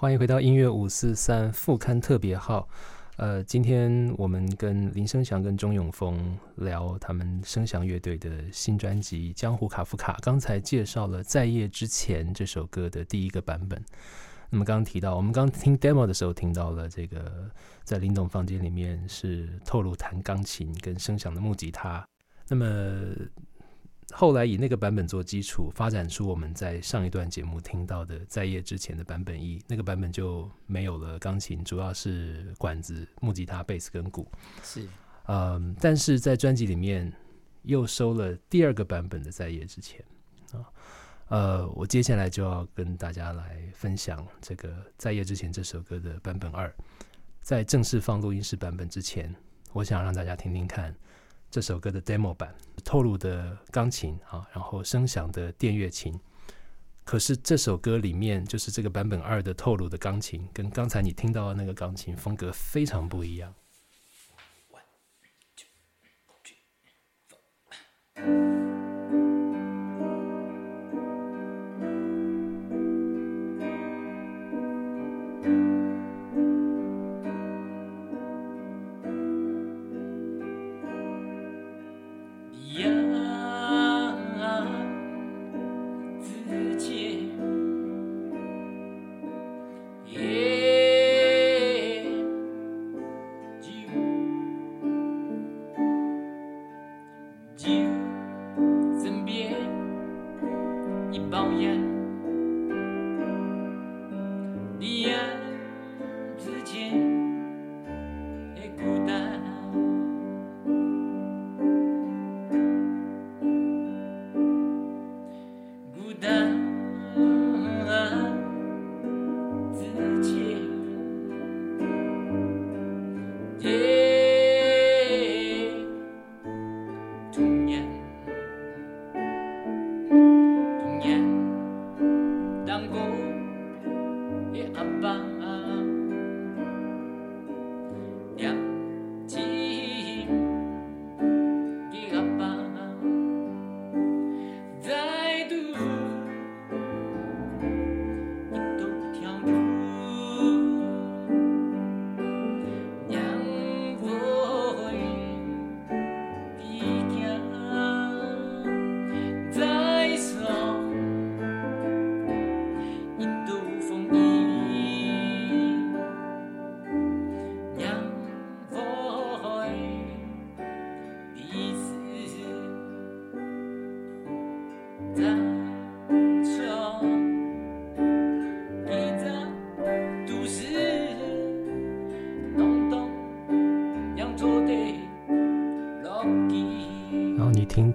欢迎回到音乐五四三副刊特别号。呃，今天我们跟林声祥跟钟永峰聊他们声响乐队的新专辑《江湖卡夫卡》。刚才介绍了《在夜之前》这首歌的第一个版本。那么刚刚提到，我们刚听 demo 的时候听到了这个，在林董房间里面是透露弹钢琴跟声响的木吉他。那么后来以那个版本做基础，发展出我们在上一段节目听到的在业之前的版本一，那个版本就没有了钢琴，主要是管子、木吉他、贝斯跟鼓。是，嗯，但是在专辑里面又收了第二个版本的在业之前啊，呃，我接下来就要跟大家来分享这个在业之前这首歌的版本二，在正式放录音室版本之前，我想让大家听听看。这首歌的 demo 版透露的钢琴啊，然后声响的电乐琴，可是这首歌里面就是这个版本二的透露的钢琴，跟刚才你听到的那个钢琴风格非常不一样。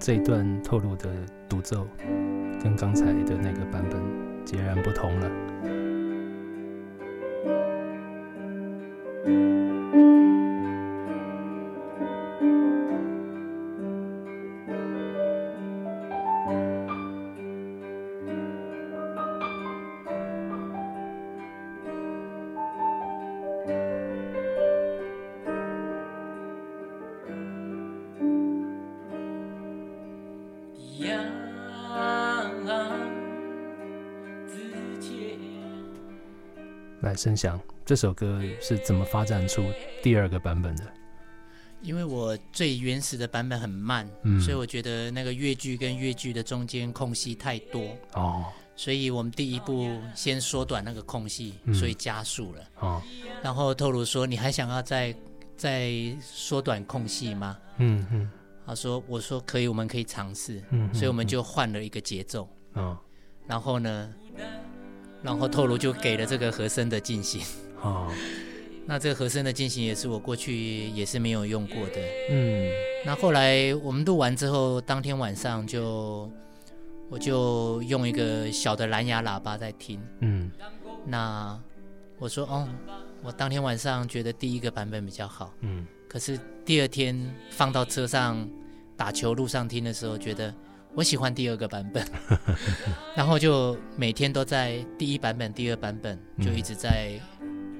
这一段透露的独奏，跟刚才的那个版本截然不同了。声响这首歌是怎么发展出第二个版本的？因为我最原始的版本很慢，所以我觉得那个乐句跟乐句的中间空隙太多哦，所以我们第一步先缩短那个空隙，所以加速了哦。然后透露说：“你还想要再再缩短空隙吗？”嗯嗯，他说：“我说可以，我们可以尝试。”嗯，所以我们就换了一个节奏哦，然后呢？然后透露就给了这个和声的进行哦，那这个和声的进行也是我过去也是没有用过的，嗯，那后来我们录完之后，当天晚上就我就用一个小的蓝牙喇叭在听，嗯，那我说哦，我当天晚上觉得第一个版本比较好，嗯，可是第二天放到车上打球路上听的时候，觉得。我喜欢第二个版本，然后就每天都在第一版本、第二版本，就一直在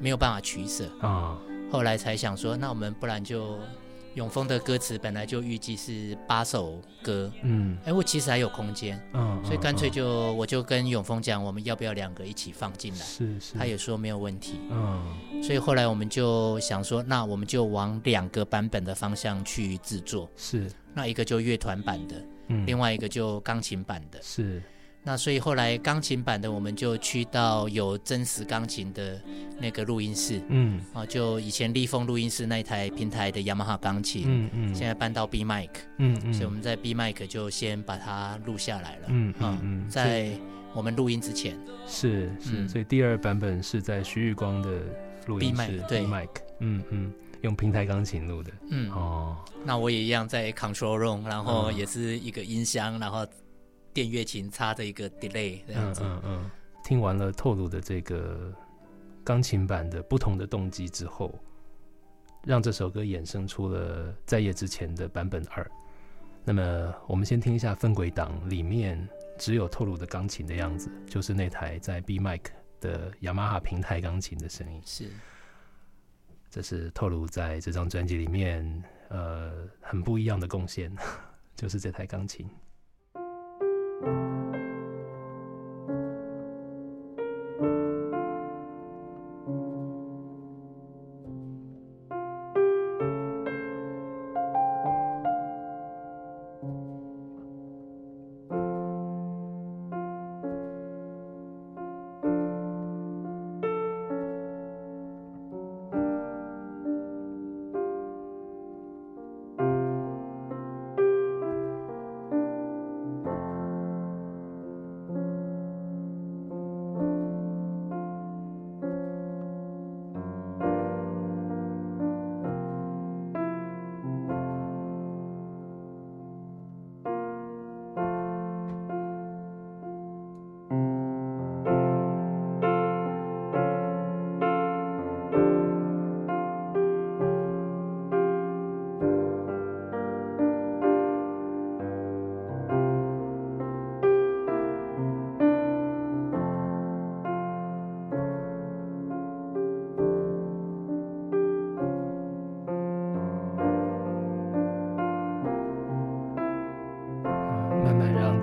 没有办法取舍啊。后来才想说，那我们不然就永丰的歌词本来就预计是八首歌，嗯，哎，我其实还有空间，嗯，所以干脆就我就跟永丰讲，我们要不要两个一起放进来？是是，他也说没有问题，嗯，所以后来我们就想说，那我们就往两个版本的方向去制作，是，那一个就乐团版的，嗯，另外一个就钢琴版的，是。那所以后来钢琴版的我们就去到有真实钢琴的那个录音室，嗯，啊，就以前立丰录音室那一台平台的雅马哈钢琴，嗯嗯，现在搬到 B Mic，嗯嗯，所以我们在 B Mic 就先把它录下来了，嗯嗯，在我们录音之前是是，所以第二版本是在徐玉光的录音室 B Mic，嗯嗯，用平台钢琴录的，嗯。哦，那我也一样在 Control Room，然后也是一个音箱，然后。电乐琴插着一个 delay 这样子。嗯嗯嗯。听完了透露的这个钢琴版的不同的动机之后，让这首歌衍生出了在夜之前的版本二。那么我们先听一下分轨档里面只有透露的钢琴的样子，就是那台在 B Mic 的雅马哈平台钢琴的声音。是。这是透露在这张专辑里面呃很不一样的贡献，就是这台钢琴。Música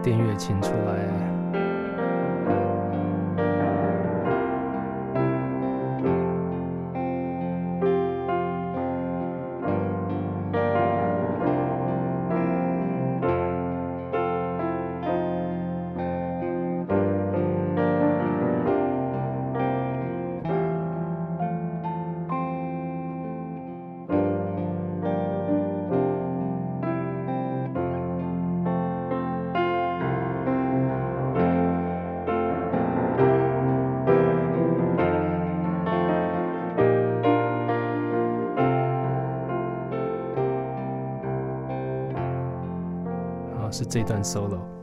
电乐琴出来。这段 solo。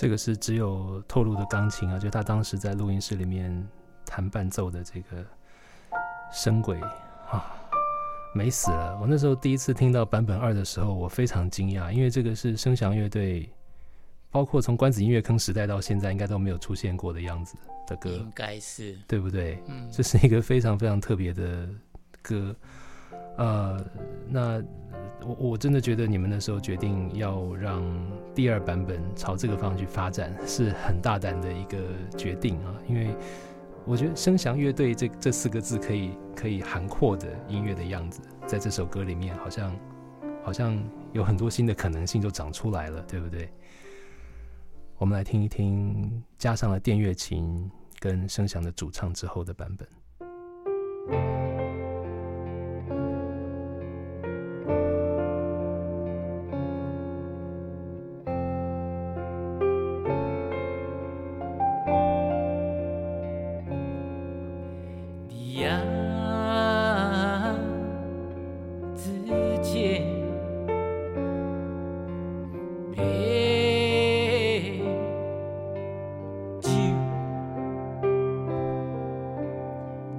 这个是只有透露的钢琴啊，就他当时在录音室里面弹伴奏的这个声轨啊，美死了！我那时候第一次听到版本二的时候，我非常惊讶，因为这个是声响乐队，包括从关子音乐坑时代到现在，应该都没有出现过的样子的歌，应该是对不对？嗯，这是一个非常非常特别的歌。呃，那我我真的觉得你们那时候决定要让第二版本朝这个方向去发展，是很大胆的一个决定啊！因为我觉得声响乐队这这四个字可以可以涵括的音乐的样子，在这首歌里面好像好像有很多新的可能性就长出来了，对不对？我们来听一听，加上了电乐琴跟声响的主唱之后的版本。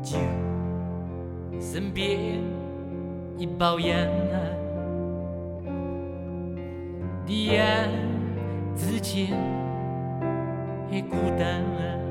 酒，身边一包烟啊，烟之间也孤单了、啊。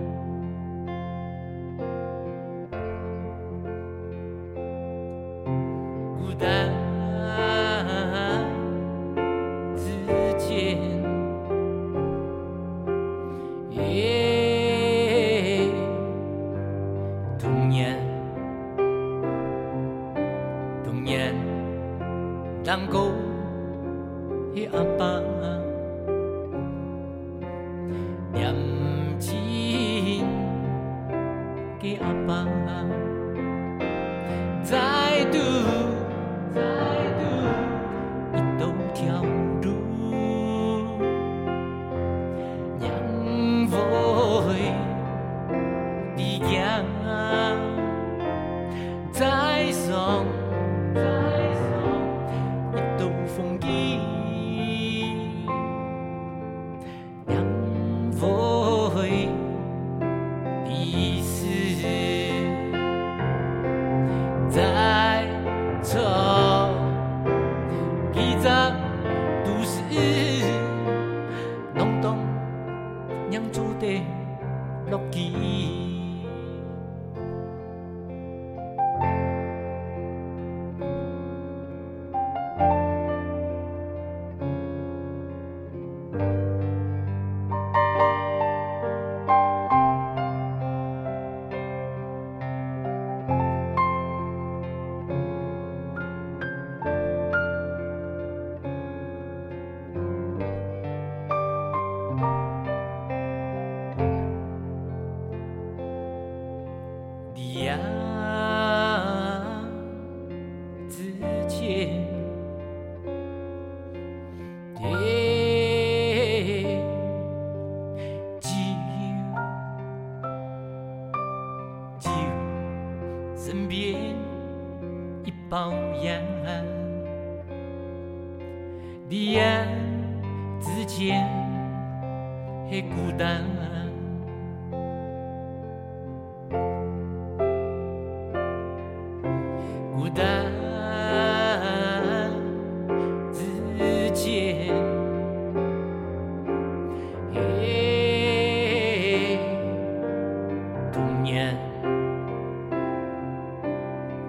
童年。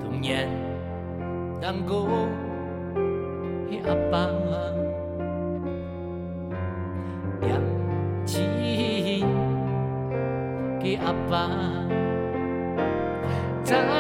童年。能够给阿爸。了两给阿爸。在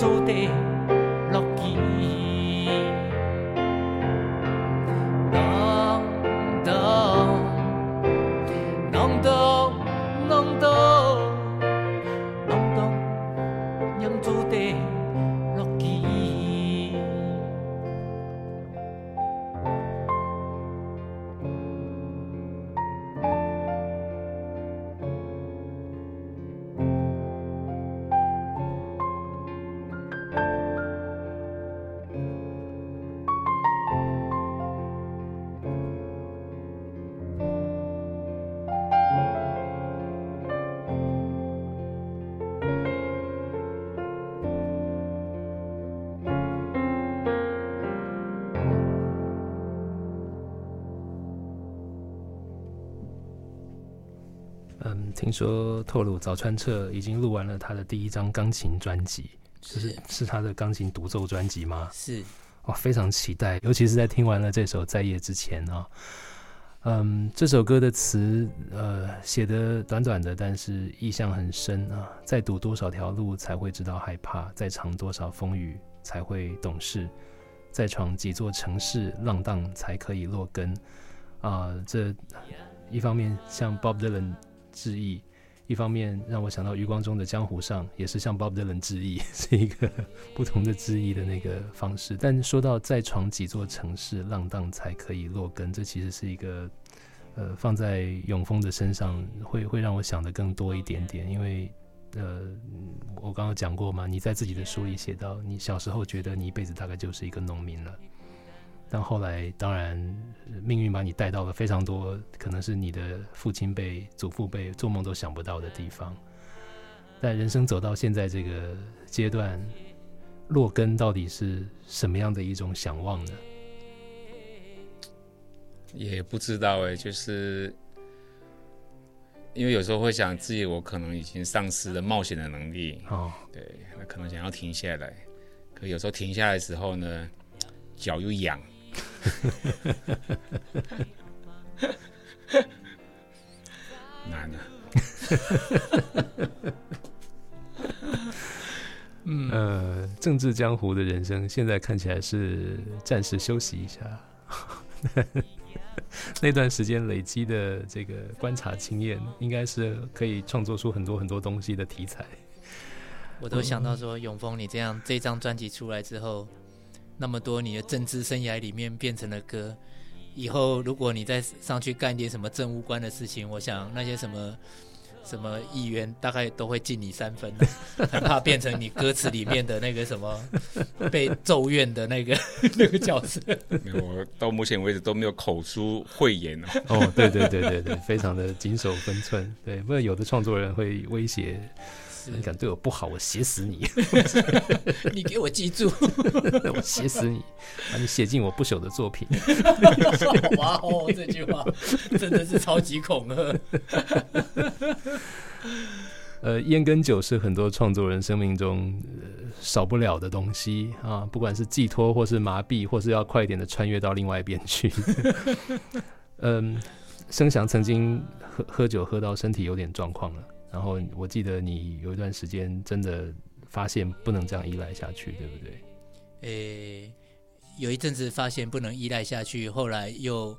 走的听说透露早川彻已经录完了他的第一张钢琴专辑，就是是他的钢琴独奏专辑吗？是，哇，非常期待，尤其是在听完了这首《在夜之前》啊，嗯，这首歌的词呃写的短短的，但是意象很深啊。再堵多少条路才会知道害怕？再尝多少风雨才会懂事？再闯几座城市，浪荡才可以落根？啊，这一方面像 Bob Dylan 致意，一方面让我想到余光中的江湖上也是向 Bob Dylan 致意，是一个不同的致意的那个方式。但说到再闯几座城市，浪荡才可以落根，这其实是一个。呃，放在永丰的身上，会会让我想的更多一点点，因为，呃，我刚刚讲过嘛，你在自己的书里写到，你小时候觉得你一辈子大概就是一个农民了，但后来当然命运把你带到了非常多，可能是你的父亲辈、祖父辈做梦都想不到的地方，但人生走到现在这个阶段，落根到底是什么样的一种想望呢？也不知道哎，就是因为有时候会想自己，我可能已经丧失了冒险的能力哦。对，那可能想要停下来，可有时候停下来的时候呢，脚又痒。难啊。嗯呃，政治江湖的人生，现在看起来是暂时休息一下。那段时间累积的这个观察经验，应该是可以创作出很多很多东西的题材。我都想到说，永峰，你这样这张专辑出来之后，那么多你的政治生涯里面变成了歌，以后如果你再上去干点什么政务官的事情，我想那些什么。什么议员大概都会敬你三分，很怕变成你歌词里面的那个什么被咒怨的那个 那个角色。我到目前为止都没有口出秽言哦。哦，对对对对对，非常的谨守分寸。对，不然有的创作人会威胁。你敢对我不好，我写死你！你给我记住，我写死你，把你写进我不朽的作品。哇哦，这句话真的是超级恐吓。呃，烟跟酒是很多创作人生命中少不了的东西啊，不管是寄托，或是麻痹，或是要快一点的穿越到另外一边去。嗯，声祥曾经喝喝酒喝到身体有点状况了。然后我记得你有一段时间真的发现不能这样依赖下去，对不对？诶，有一阵子发现不能依赖下去，后来又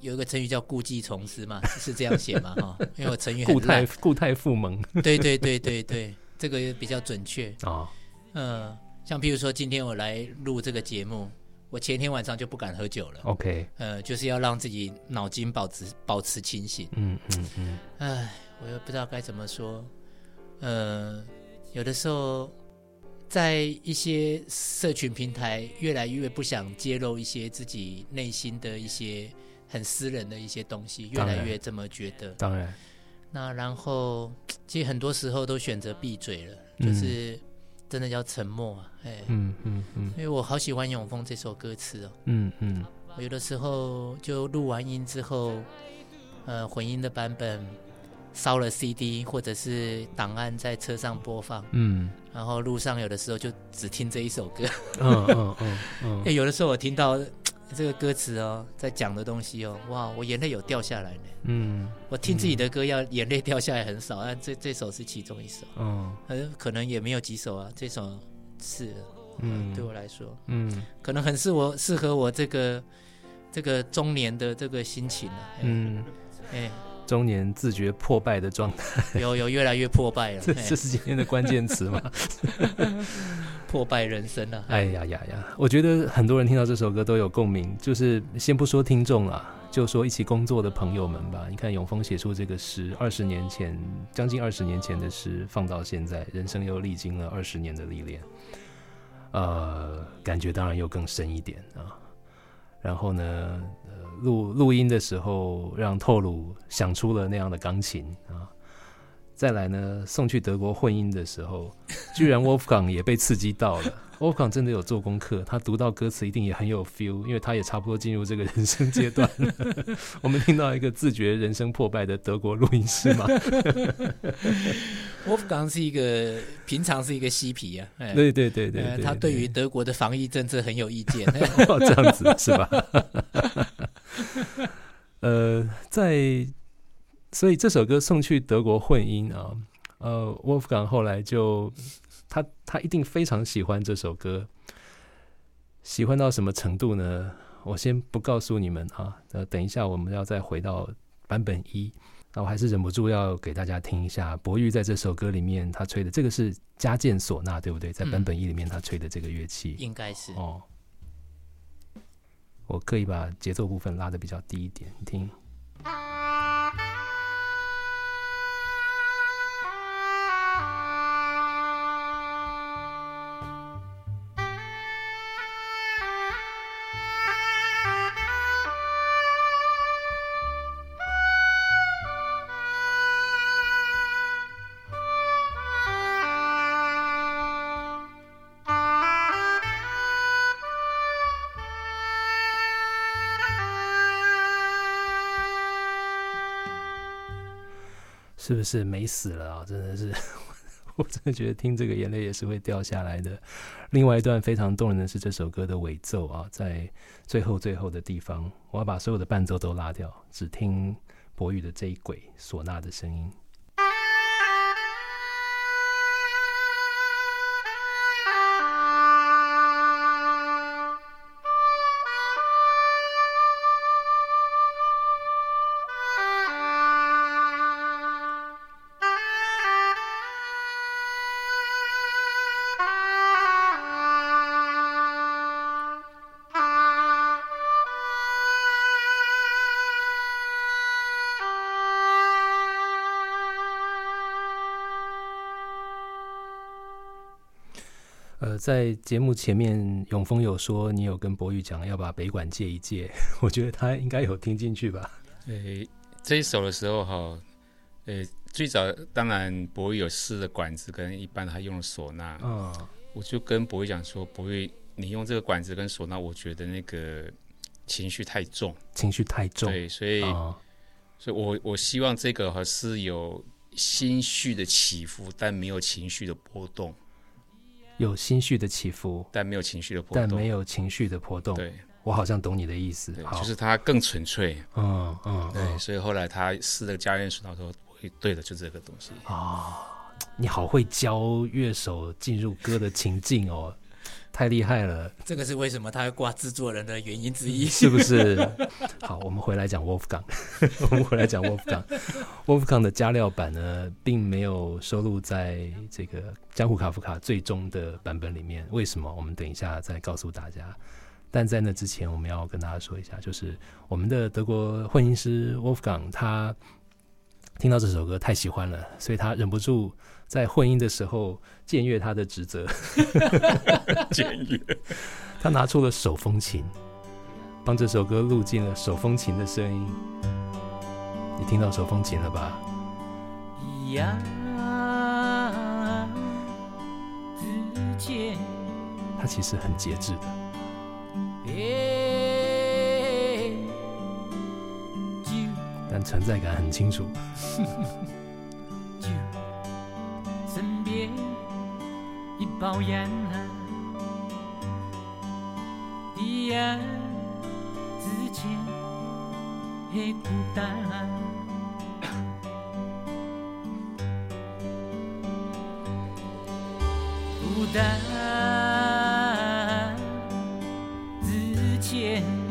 有一个成语叫故技重施嘛，是这样写嘛？哈，因为我成语很固态固态复萌，对对对对对，这个比较准确啊。嗯，像譬如说今天我来录这个节目，我前天晚上就不敢喝酒了。OK，呃，就是要让自己脑筋保持保持清醒。嗯嗯嗯，唉。我又不知道该怎么说，呃，有的时候在一些社群平台，越来越不想揭露一些自己内心的一些很私人的一些东西，越来越这么觉得。当然，那然后其实很多时候都选择闭嘴了，就是真的叫沉默啊，哎，嗯嗯嗯，因为我好喜欢《永丰》这首歌词哦，嗯嗯，我有的时候就录完音之后，呃，混音的版本。烧了 CD 或者是档案在车上播放，嗯，然后路上有的时候就只听这一首歌，嗯嗯嗯嗯，哎，有的时候我听到这个歌词哦，在讲的东西哦，哇，我眼泪有掉下来呢，嗯，我听自己的歌要眼泪掉下来很少，但这这首是其中一首，嗯，可能也没有几首啊，这首是，嗯，对我来说，嗯，可能很适我适合我这个这个中年的这个心情啊，嗯，哎。中年自觉破败的状态，有有越来越破败了，这这是今天的关键词吗？破败人生啊！哎呀呀呀！我觉得很多人听到这首歌都有共鸣，就是先不说听众了，就说一起工作的朋友们吧。你看永峰写出这个诗，二十年前，将近二十年前的诗，放到现在，人生又历经了二十年的历练，呃，感觉当然又更深一点啊。然后呢？录录音的时候，让透鲁想出了那样的钢琴啊。再来呢，送去德国混音的时候，居然 Wolfgang 也被刺激到了。Wolfgang 真的有做功课，他读到歌词一定也很有 feel，因为他也差不多进入这个人生阶段了。我们听到一个自觉人生破败的德国录音师嘛。Wolfgang 是一个平常是一个嬉皮啊，对对对对，他对于德国的防疫政策很有意见。这样子是吧？呃，在所以这首歌送去德国混音啊，呃，Wolfgang 后来就他他一定非常喜欢这首歌，喜欢到什么程度呢？我先不告诉你们啊，呃，等一下我们要再回到版本一，那我还是忍不住要给大家听一下博玉在这首歌里面他吹的这个是加键唢呐，对不对？在版本一里面他吹的这个乐器应该是哦。我可以把节奏部分拉的比较低一点，你听。是不是美死了啊？真的是，我真的觉得听这个眼泪也是会掉下来的。另外一段非常动人的是这首歌的尾奏啊，在最后最后的地方，我要把所有的伴奏都拉掉，只听博宇的这一轨唢呐的声音。在节目前面，永峰有说你有跟博宇讲要把北管借一借，我觉得他应该有听进去吧。诶，这一首的时候哈，诶，最早当然博宇有试的管子跟一般他用的唢呐，嗯，我就跟博宇讲说，博宇你用这个管子跟唢呐，我觉得那个情绪太重，情绪太重，对，所以，所以我我希望这个哈是有心绪的起伏，但没有情绪的波动。有心绪的起伏，但没有情绪的波动。但没有情绪的波动。对，我好像懂你的意思。就是它更纯粹。嗯嗯。对，所以后来他试了加练手他说：“对的，就这个东西。”啊，你好会教乐手进入歌的情境哦。太厉害了！这个是为什么他会挂制作人的原因之一，是不是？好，我们回来讲 Wolfgang，我们回来讲 Wolfgang。Wolfgang 的加料版呢，并没有收录在这个江湖卡夫卡最终的版本里面。为什么？我们等一下再告诉大家。但在那之前，我们要跟大家说一下，就是我们的德国混音师 Wolfgang，他听到这首歌太喜欢了，所以他忍不住。在混音的时候，僭越他的职责。僭越，他拿出了手风琴，帮这首歌录进了手风琴的声音。你听到手风琴了吧？呀，他其实很节制的，但存在感很清楚。酒身边一包烟啊，一夜之间很孤单，孤单之前。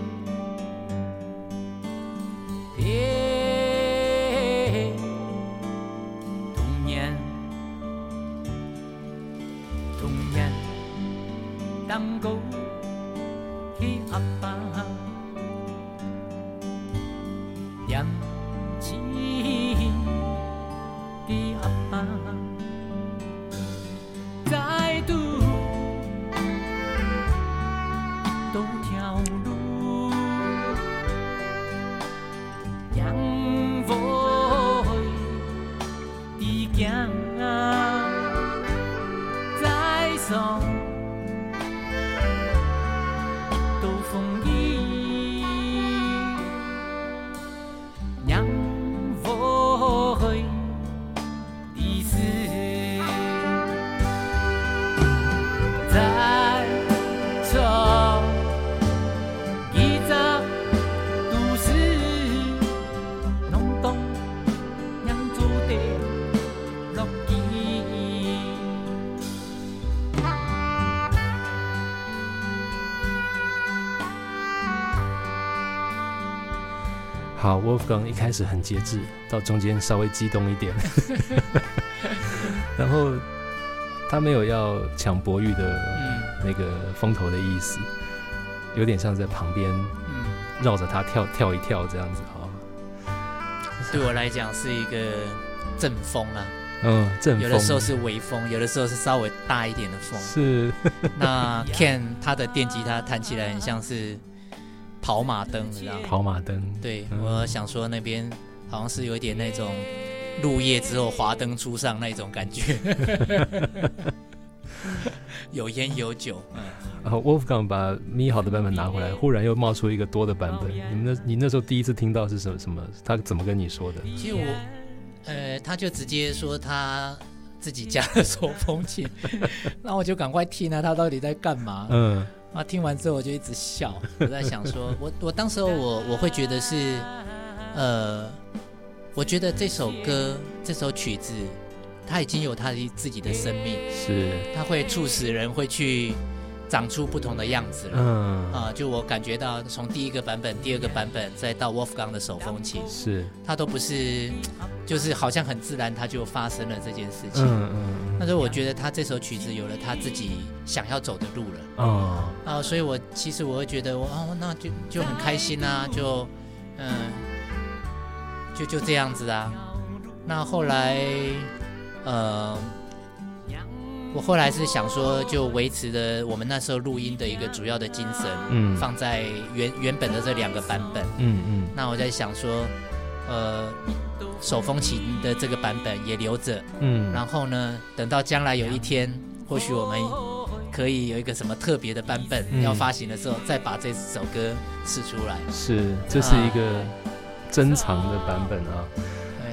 好，Wolfgang 一开始很节制，到中间稍微激动一点，然后他没有要抢博玉的那个风头的意思，有点像在旁边绕着他跳跳一跳这样子哈。对我来讲是一个阵风啊。嗯，阵有的时候是微风，有的时候是稍微大一点的风。是，那 Ken 他的电吉他弹起来很像是跑马灯，你知道吗？跑马灯。对，我想说那边好像是有一点那种入夜之后华灯初上那种感觉，有烟有酒。嗯。然后 Wolfgang 把咪好的版本拿回来，忽然又冒出一个多的版本。你们那，你那时候第一次听到是什么？什么？他怎么跟你说的？其实我。呃，他就直接说他自己家的手风琴，那我就赶快听啊，他到底在干嘛？嗯，啊，听完之后我就一直笑，我在想说，我我当时候我我会觉得是，呃，我觉得这首歌这首曲子，它已经有它的自己的生命，是，它会促使人会去。长出不同的样子了，嗯啊，就我感觉到从第一个版本、第二个版本，再到 Wolfgang 的手风琴，是它都不是，就是好像很自然，它就发生了这件事情。嗯嗯。但是我觉得他这首曲子有了他自己想要走的路了。哦啊，所以我其实我会觉得，我哦，那就就很开心啊，就嗯，就就这样子啊。那后来，呃。我后来是想说，就维持的我们那时候录音的一个主要的精神，嗯，放在原原本的这两个版本，嗯嗯。那我在想说，呃，手风琴的这个版本也留着，嗯。然后呢，等到将来有一天，或许我们可以有一个什么特别的版本要发行的时候，再把这首歌试出来。是，这是一个珍藏的版本啊。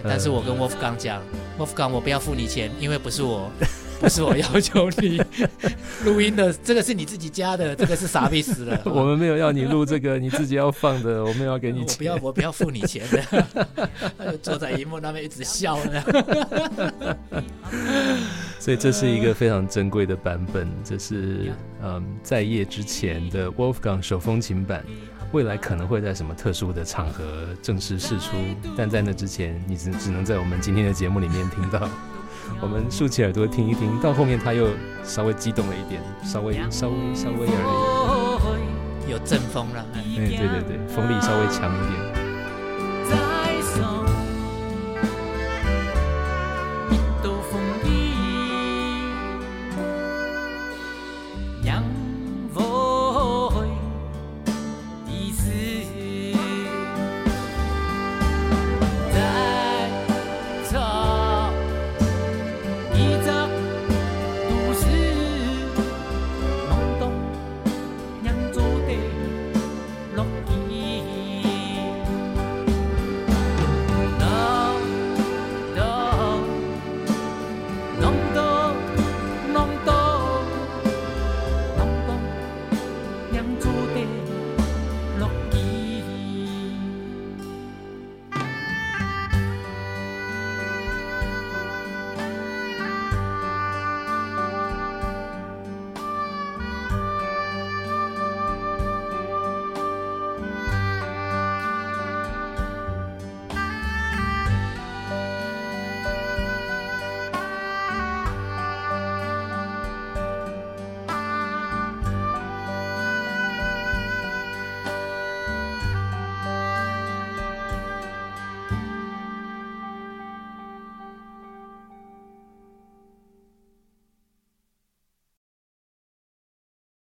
但是我跟 Wolfgang 讲，Wolfgang 我不要付你钱，因为不是我。不是我要求你 录音的，这个是你自己加的，这个是傻逼死了。我们没有要你录这个，你自己要放的，我们要给你钱。不要，我不要付你钱的。坐在荧幕那边一直笑呢。所以这是一个非常珍贵的版本，这是嗯在夜之前的 Wolfgang 手风琴版，未来可能会在什么特殊的场合正式试出，但在那之前，你只只能在我们今天的节目里面听到。我们竖起耳朵听一听，到后面他又稍微激动了一点，稍微稍微稍微而已，有阵风了，哎，对对对，风力稍微强一点。